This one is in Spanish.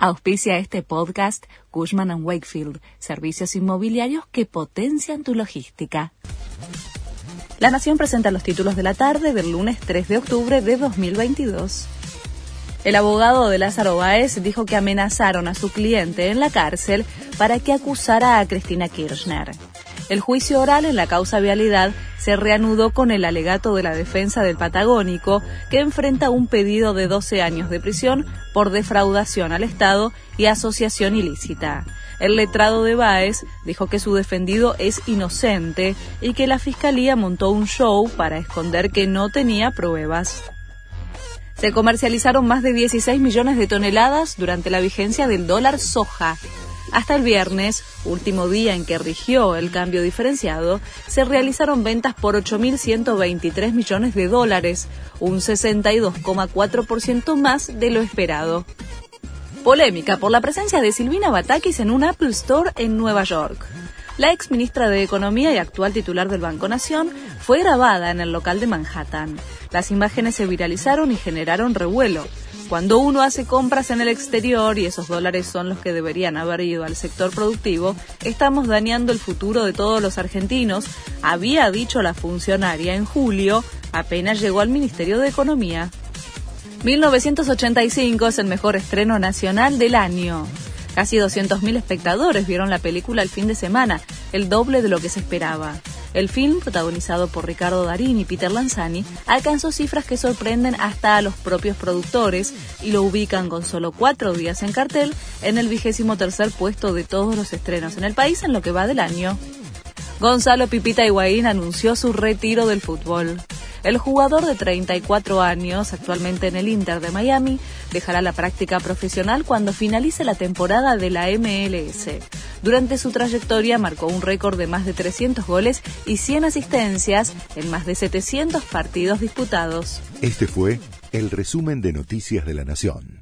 Auspicia este podcast Cushman ⁇ Wakefield, servicios inmobiliarios que potencian tu logística. La Nación presenta los títulos de la tarde del lunes 3 de octubre de 2022. El abogado de Lázaro Báez dijo que amenazaron a su cliente en la cárcel para que acusara a Cristina Kirchner. El juicio oral en la causa vialidad se reanudó con el alegato de la defensa del Patagónico, que enfrenta un pedido de 12 años de prisión por defraudación al Estado y asociación ilícita. El letrado de Baez dijo que su defendido es inocente y que la fiscalía montó un show para esconder que no tenía pruebas. Se comercializaron más de 16 millones de toneladas durante la vigencia del dólar soja, hasta el viernes, último día en que rigió el cambio diferenciado, se realizaron ventas por 8.123 millones de dólares, un 62,4% más de lo esperado. Polémica por la presencia de Silvina Batakis en un Apple Store en Nueva York. La ex ministra de Economía y actual titular del Banco Nación fue grabada en el local de Manhattan. Las imágenes se viralizaron y generaron revuelo. Cuando uno hace compras en el exterior y esos dólares son los que deberían haber ido al sector productivo, estamos dañando el futuro de todos los argentinos, había dicho la funcionaria en julio, apenas llegó al Ministerio de Economía. 1985 es el mejor estreno nacional del año. Casi 200.000 espectadores vieron la película el fin de semana, el doble de lo que se esperaba. El film, protagonizado por Ricardo Darín y Peter Lanzani, alcanzó cifras que sorprenden hasta a los propios productores y lo ubican con solo cuatro días en cartel en el vigésimo tercer puesto de todos los estrenos en el país en lo que va del año. Gonzalo Pipita Higuaín anunció su retiro del fútbol. El jugador de 34 años, actualmente en el Inter de Miami, dejará la práctica profesional cuando finalice la temporada de la MLS. Durante su trayectoria marcó un récord de más de 300 goles y 100 asistencias en más de 700 partidos disputados. Este fue el resumen de Noticias de la Nación.